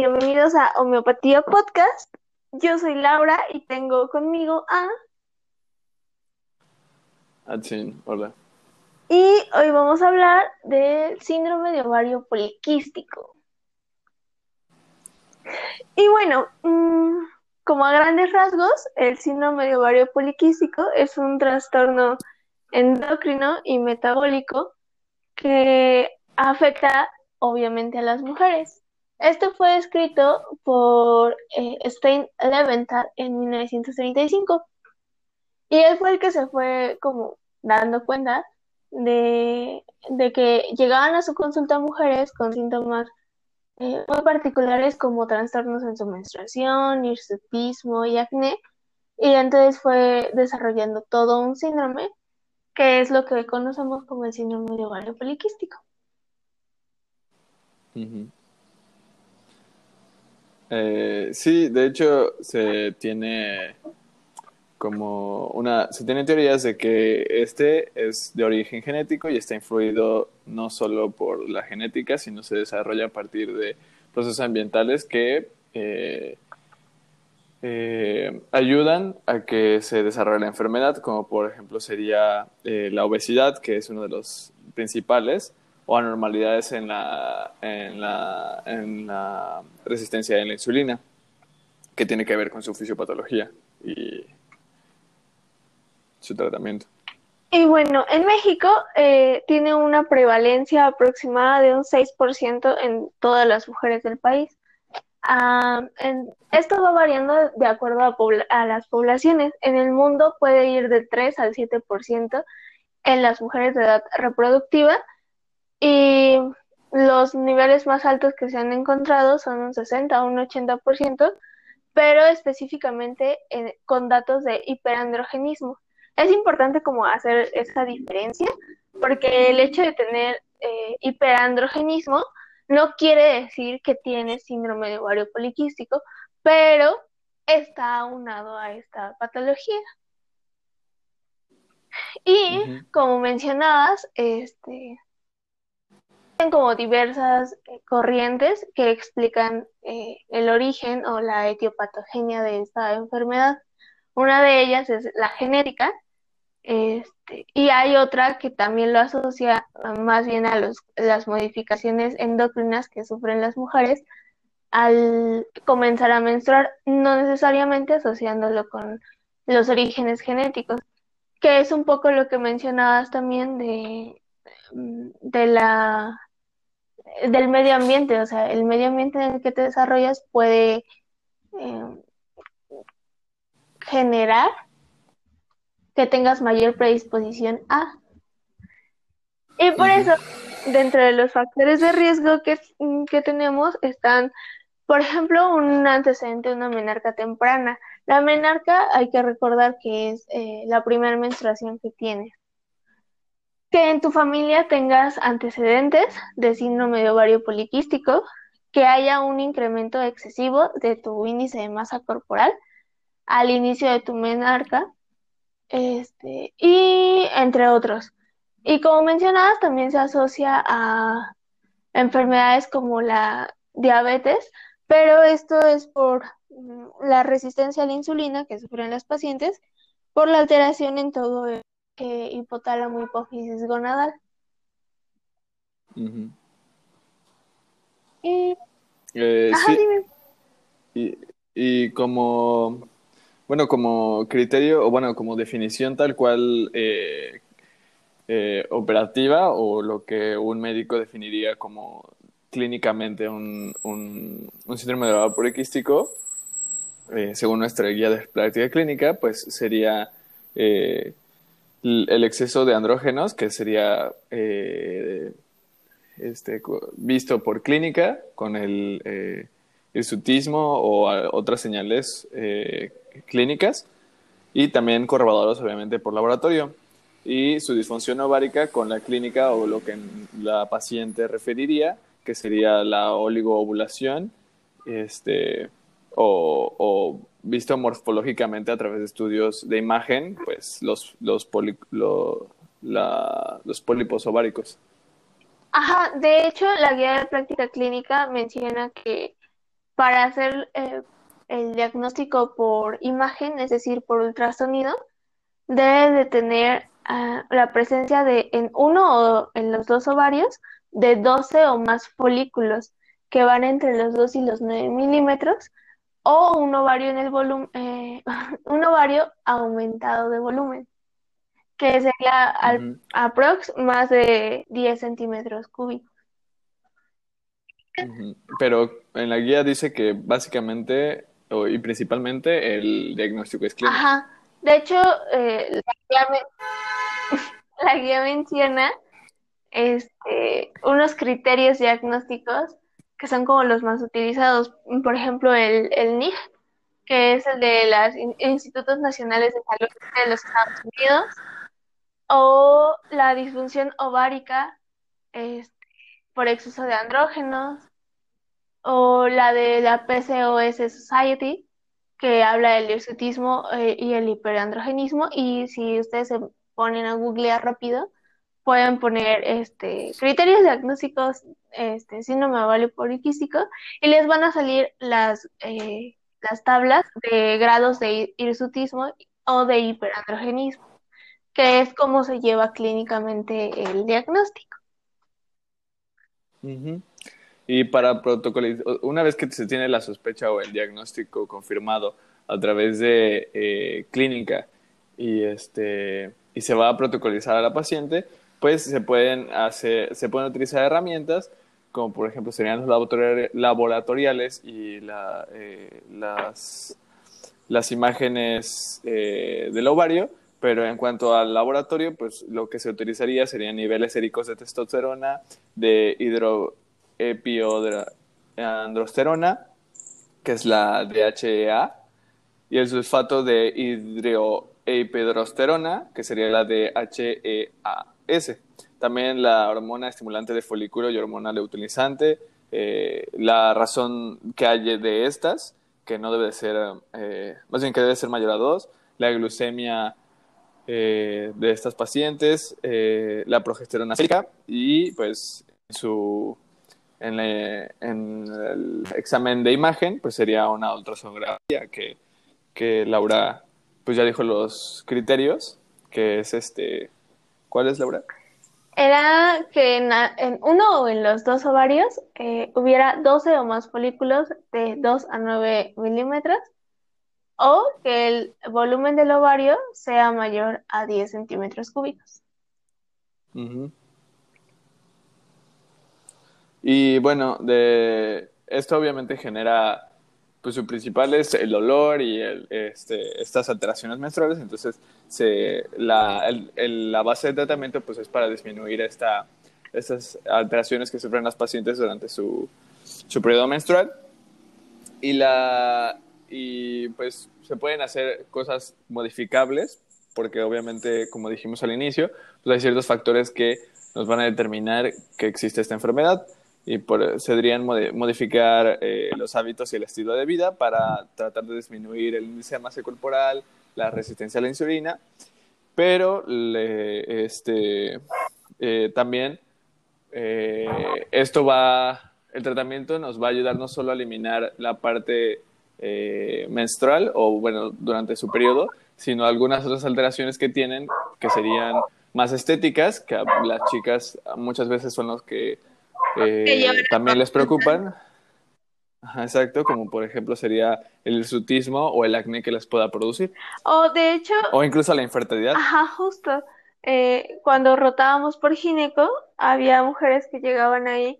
bienvenidos a Homeopatía Podcast. Yo soy Laura y tengo conmigo a... Atsin, hola. Y hoy vamos a hablar del síndrome de ovario poliquístico. Y bueno, mm, como a grandes rasgos, el síndrome de ovario poliquístico es un trastorno endocrino y metabólico que afecta obviamente a las mujeres. Este fue escrito por eh, Stein Leventhal en 1935 y él fue el que se fue como dando cuenta de, que llegaban a su consulta mujeres con síntomas eh, muy particulares como trastornos en su menstruación, hirsutismo y acné. Y entonces fue desarrollando todo un síndrome que es lo que conocemos como el síndrome de ovario poliquístico. Eh, sí, de hecho se tiene como una, se tienen teorías de que este es de origen genético y está influido no solo por la genética, sino se desarrolla a partir de procesos ambientales que eh, eh, ayudan a que se desarrolle la enfermedad, como por ejemplo sería la obesidad, que es uno de los principales, o anormalidades en la, en la, en la resistencia a la insulina, que tiene que ver con su fisiopatología y su tratamiento. Y bueno, en México eh, tiene una prevalencia aproximada de un 6% en todas las mujeres del país. Esto va variando de acuerdo a, a, las poblaciones. En el mundo puede ir de 3 al 7% en las mujeres de edad reproductiva y los niveles más altos que se han encontrado son un 60 o un 80%, pero específicamente con datos de hiperandrogenismo. Es importante como hacer esta diferencia, porque el hecho de tener eh, hiperandrogenismo no quiere decir que tienes síndrome de ovario poliquístico, pero está aunado a esta patología. Y como mencionabas, este, como diversas eh, corrientes que explican eh, el origen o la etiopatogenia de esta enfermedad. Una de ellas es la genética, este, y hay otra que también lo asocia ah, más bien a los, las modificaciones endocrinas que sufren las mujeres al comenzar a menstruar, no necesariamente asociándolo con los orígenes genéticos, que es un poco lo que mencionabas también de, de la del medio ambiente, o sea, el medio ambiente en el que te desarrollas puede eh, generar que tengas mayor predisposición a. Y por eso, dentro de los factores de riesgo que, que tenemos están, por ejemplo, un antecedente, una menarca temprana. La menarca hay que recordar que es eh, la primera menstruación que tienes que en tu familia tengas antecedentes de síndrome de ovario poliquístico, que haya un incremento excesivo de tu índice de masa corporal al inicio de tu menarca, este, y entre otros. Y como mencionabas, también se asocia a enfermedades como la diabetes, pero esto es por mm, la resistencia a la insulina que sufren las pacientes por la alteración en todo el hipotálamo hipófisis gonadal. y... Eh, y, y, como, bueno, como criterio, o bueno, como definición tal cual eh, eh, operativa, o lo que un médico definiría como clínicamente un, un, síndrome de ovario poliquístico, según nuestra guía de práctica clínica, pues sería el exceso de andrógenos, que sería eh, este, visto por clínica con el eh, o otras señales eh, clínicas, y también corroborados obviamente por laboratorio, y su disfunción ovárica con la clínica o lo que la paciente referiría, que sería la oligoovulación, este, o visto morfológicamente a través de estudios de imagen, pues los, los, los pólipos ováricos. Ajá, de hecho, la guía de práctica clínica menciona que para hacer eh, el diagnóstico por imagen, es decir, por ultrasonido, debe de tener ah, la presencia de en uno o en los dos ovarios de 12 o más folículos que van entre los 2 y los 9 milímetros o un ovario en el volumen, eh, un ovario aumentado de volumen, que sería al, aprox más de 10 centímetros cúbicos. Pero en la guía dice que básicamente y principalmente el diagnóstico es clínico. Ajá. De hecho, eh, la, guía menciona este, unos criterios diagnósticos que son como los más utilizados. Por ejemplo, el, el NIG, que es el de los Institutos Nacionales de Salud de los Estados Unidos, o la disfunción ovárica este, por exceso de andrógenos, o la de la PCOS Society, que habla del hirsutismo eh, y el hiperandrogenismo, y si ustedes se ponen a googlear rápido, pueden poner este criterios diagnósticos este síndrome ovario poliquístico y les van a salir las eh, las tablas de grados de hirsutismo o de hiperandrogenismo, que es como se lleva clínicamente el diagnóstico. Y para protocolizar, una vez que se tiene la sospecha o el diagnóstico confirmado a través de eh, clínica y, este, y se va a protocolizar a la paciente, pues se pueden, hacer, se pueden utilizar herramientas como por ejemplo serían los laboratoriales y eh, las, las imágenes eh, del ovario, pero en cuanto al laboratorio, pues lo que se utilizaría serían niveles séricos de testosterona, de hidro, epiandrosterona, que es la DHEA, y el sulfato de hidroepidrosterona, que sería la También la hormona estimulante de folículo y hormona leutinizante. Eh, la razón que hay de estas, que no debe ser, eh, más bien que debe ser mayor a dos, la glucemia eh, de estas pacientes, la progesterona y pues su en, el examen de imagen, pues sería una ultrasonografía que, que Laura, pues ya dijo los criterios, que es este, ¿cuál es Laura? Era que en, uno o en los dos ovarios eh, hubiera 12 o más folículos de 2 a 9 milímetros o que el volumen del ovario sea mayor a 10 centímetros cúbicos. Y bueno, de esto obviamente genera, pues su principal es el dolor y el, este, estas alteraciones menstruales, entonces se, la, el, la base de tratamiento pues es para disminuir esta, estas alteraciones que sufren las pacientes durante su, su periodo menstrual. Y, la, y pues se pueden hacer cosas modificables, porque obviamente, como dijimos al inicio, pues hay ciertos factores que nos van a determinar que existe esta enfermedad y por, se deberían modificar eh, los hábitos y el estilo de vida para tratar de disminuir el índice de masa corporal, la resistencia a la insulina, pero este, eh, también eh, esto va, el tratamiento nos va a ayudar no solo a eliminar la parte menstrual o bueno, durante su periodo, sino algunas otras alteraciones que tienen que serían más estéticas, que las chicas muchas veces son los que eh, también les preocupan. exacto, como por ejemplo sería el hirsutismo o el acné que les pueda producir. O de hecho... O incluso la infertilidad. Ajá, justo. Eh, cuando rotábamos por gineco, había mujeres que llegaban ahí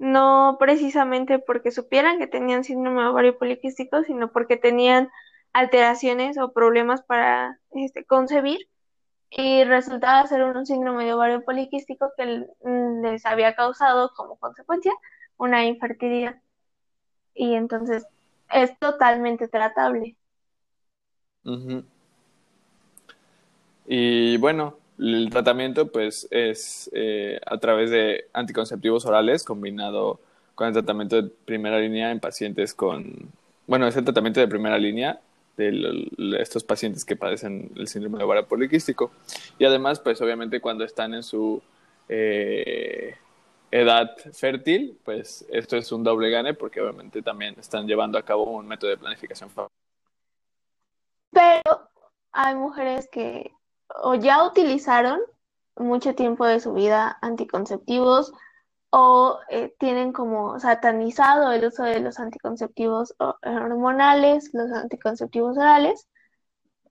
no precisamente porque supieran que tenían síndrome ovario poliquístico, sino porque tenían alteraciones o problemas para este, concebir y resultaba ser un síndrome de ovario poliquístico que mm, les había causado como consecuencia una infertilidad. Y entonces es totalmente tratable. Y bueno, el tratamiento pues es eh, a través de anticonceptivos orales combinado con el tratamiento de primera línea en pacientes con, bueno, es el tratamiento de primera línea de estos pacientes que padecen el síndrome de ovario poliquístico. Y además, pues obviamente cuando están en su, eh, edad fértil, pues esto es un doble gane porque obviamente también están llevando a cabo un método de planificación. Pero hay mujeres que o ya utilizaron mucho tiempo de su vida anticonceptivos o eh, tienen como satanizado el uso de los anticonceptivos hormonales, los anticonceptivos orales,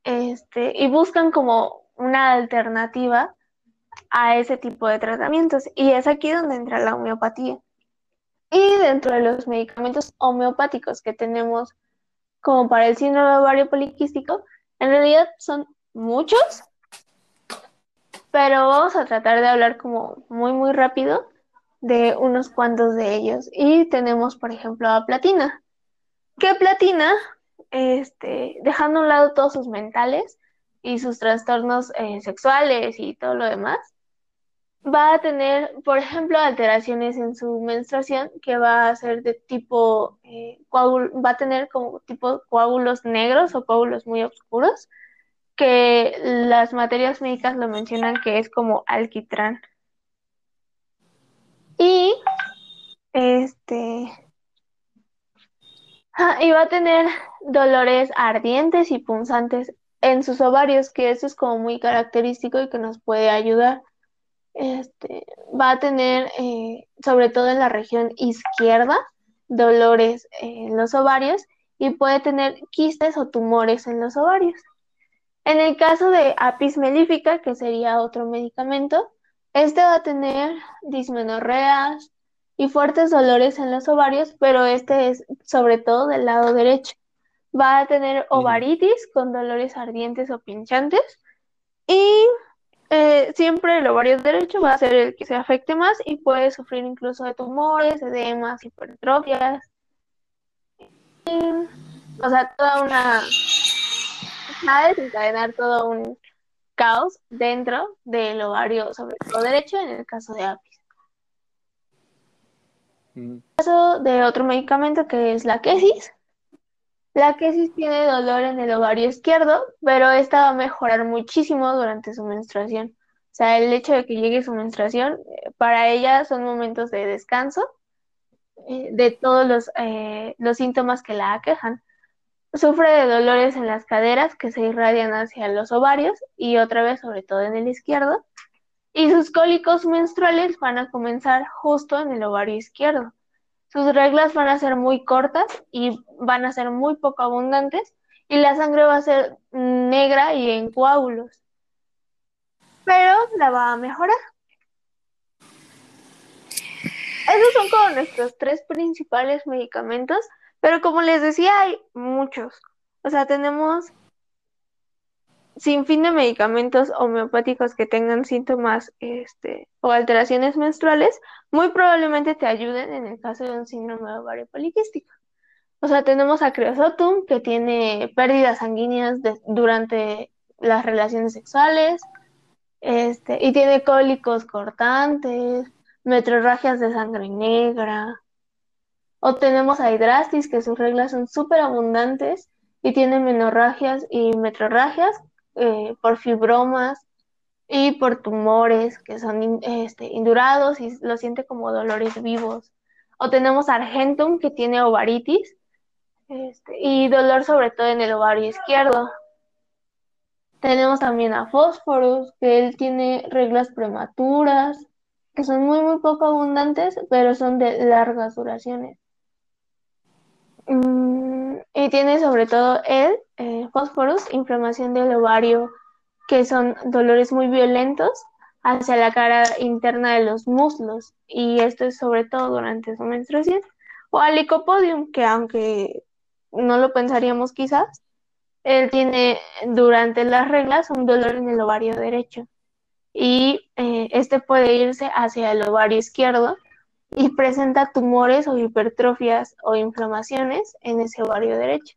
este, y buscan como una alternativa a ese tipo de tratamientos. Y es aquí donde entra la homeopatía. Y dentro de los medicamentos homeopáticos que tenemos como para el síndrome ovario poliquístico, en realidad son muchos, pero vamos a tratar de hablar como muy, muy rápido de unos cuantos de ellos. Y tenemos, por ejemplo, a Platina. Que Platina, este, dejando a un lado todos sus mentales y sus trastornos eh, sexuales y todo lo demás, va a tener, por ejemplo, alteraciones en su menstruación que va a ser de tipo, eh, va a tener como tipo coágulos negros o coágulos muy oscuros, que las materias médicas lo mencionan que es como alquitrán. Y este ah, va a tener dolores ardientes y punzantes en sus ovarios, que eso es como muy característico y que nos puede ayudar. Este, va a tener, eh, sobre todo en la región izquierda, dolores en los ovarios y puede tener quistes o tumores en los ovarios. En el caso de apis melífica, que sería otro medicamento, este va a tener dismenorreas y fuertes dolores en los ovarios, pero este es sobre todo del lado derecho. Va a tener ovaritis con dolores ardientes o pinchantes y eh, siempre el ovario derecho va a ser el que se afecte más y puede sufrir incluso de tumores, edemas, hipertrofias. o sea, toda una... ¿Sabes? Todo un caos dentro del ovario, sobre todo derecho, en el caso de apis. En el caso de otro medicamento que es la quesis. La quesis tiene dolor en el ovario izquierdo, pero esta va a mejorar muchísimo durante su menstruación. O sea, el hecho de que llegue su menstruación, eh, para ella son momentos de descanso eh, de todos los, eh, los síntomas que la aquejan. Sufre de dolores en las caderas que se irradian hacia los ovarios y otra vez sobre todo en el izquierdo. Y sus cólicos menstruales van a comenzar justo en el ovario izquierdo. Sus reglas van a ser muy cortas y van a ser muy poco abundantes y la sangre va a ser negra y en coágulos. Pero la va a mejorar. Esos son como nuestros tres principales medicamentos pero como les decía, hay muchos. O sea, tenemos sin fin de medicamentos homeopáticos que tengan síntomas este, o alteraciones menstruales, muy probablemente te ayuden en el caso de un síndrome de ovario poliquístico. O sea, tenemos a Creosotum, que tiene pérdidas sanguíneas durante las relaciones sexuales, este, y tiene cólicos cortantes, metrorragias de sangre negra, o tenemos a Hidrastis, que sus reglas son súper abundantes y tiene menorragias y metrorragias eh, por fibromas y por tumores que son este, indurados y lo siente como dolores vivos. O tenemos a Argentum, que tiene ovaritis este, y dolor sobre todo en el ovario izquierdo. Tenemos también a Phosphorus, que él tiene reglas prematuras, que son muy, muy poco abundantes, pero son de largas duraciones. Mm, y tiene sobre todo el eh, fósforos, inflamación del ovario, que son dolores muy violentos hacia la cara interna de los muslos. Y esto es sobre todo durante su menstruación. O al licopodium, que aunque no lo pensaríamos quizás, él tiene durante las reglas un dolor en el ovario derecho. Y eh, este puede irse hacia el ovario izquierdo y presenta tumores o hipertrofias o inflamaciones en ese ovario derecho.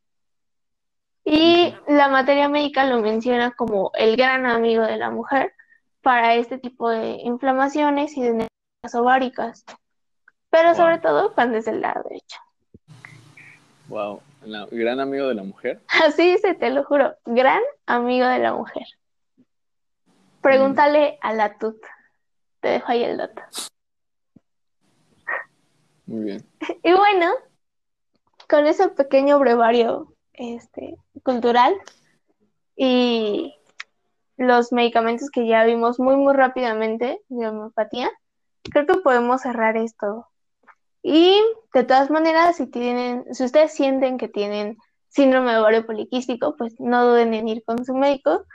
Y la materia médica lo menciona como el gran amigo de la mujer para este tipo de inflamaciones y de necrosis ováricas, pero sobre todo cuando es del lado derecho. Wow, gran amigo de la mujer. Así dice, te lo juro, gran amigo de la mujer. Pregúntale a la tut. Te dejo ahí el dato. Y bueno, con ese pequeño brevario este, cultural y los medicamentos que ya vimos muy, muy rápidamente de homeopatía, creo que podemos cerrar esto. Y de todas maneras, si tienen, si ustedes sienten que tienen síndrome de ovario poliquístico, pues no duden en ir con su médico.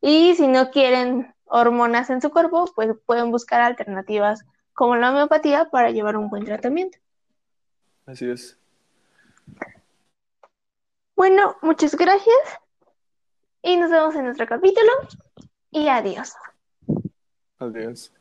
Y si no quieren hormonas en su cuerpo, pues pueden buscar alternativas como la homeopatía para llevar un buen tratamiento. Así es. Bueno, muchas gracias y nos vemos en otro capítulo y adiós. Adiós.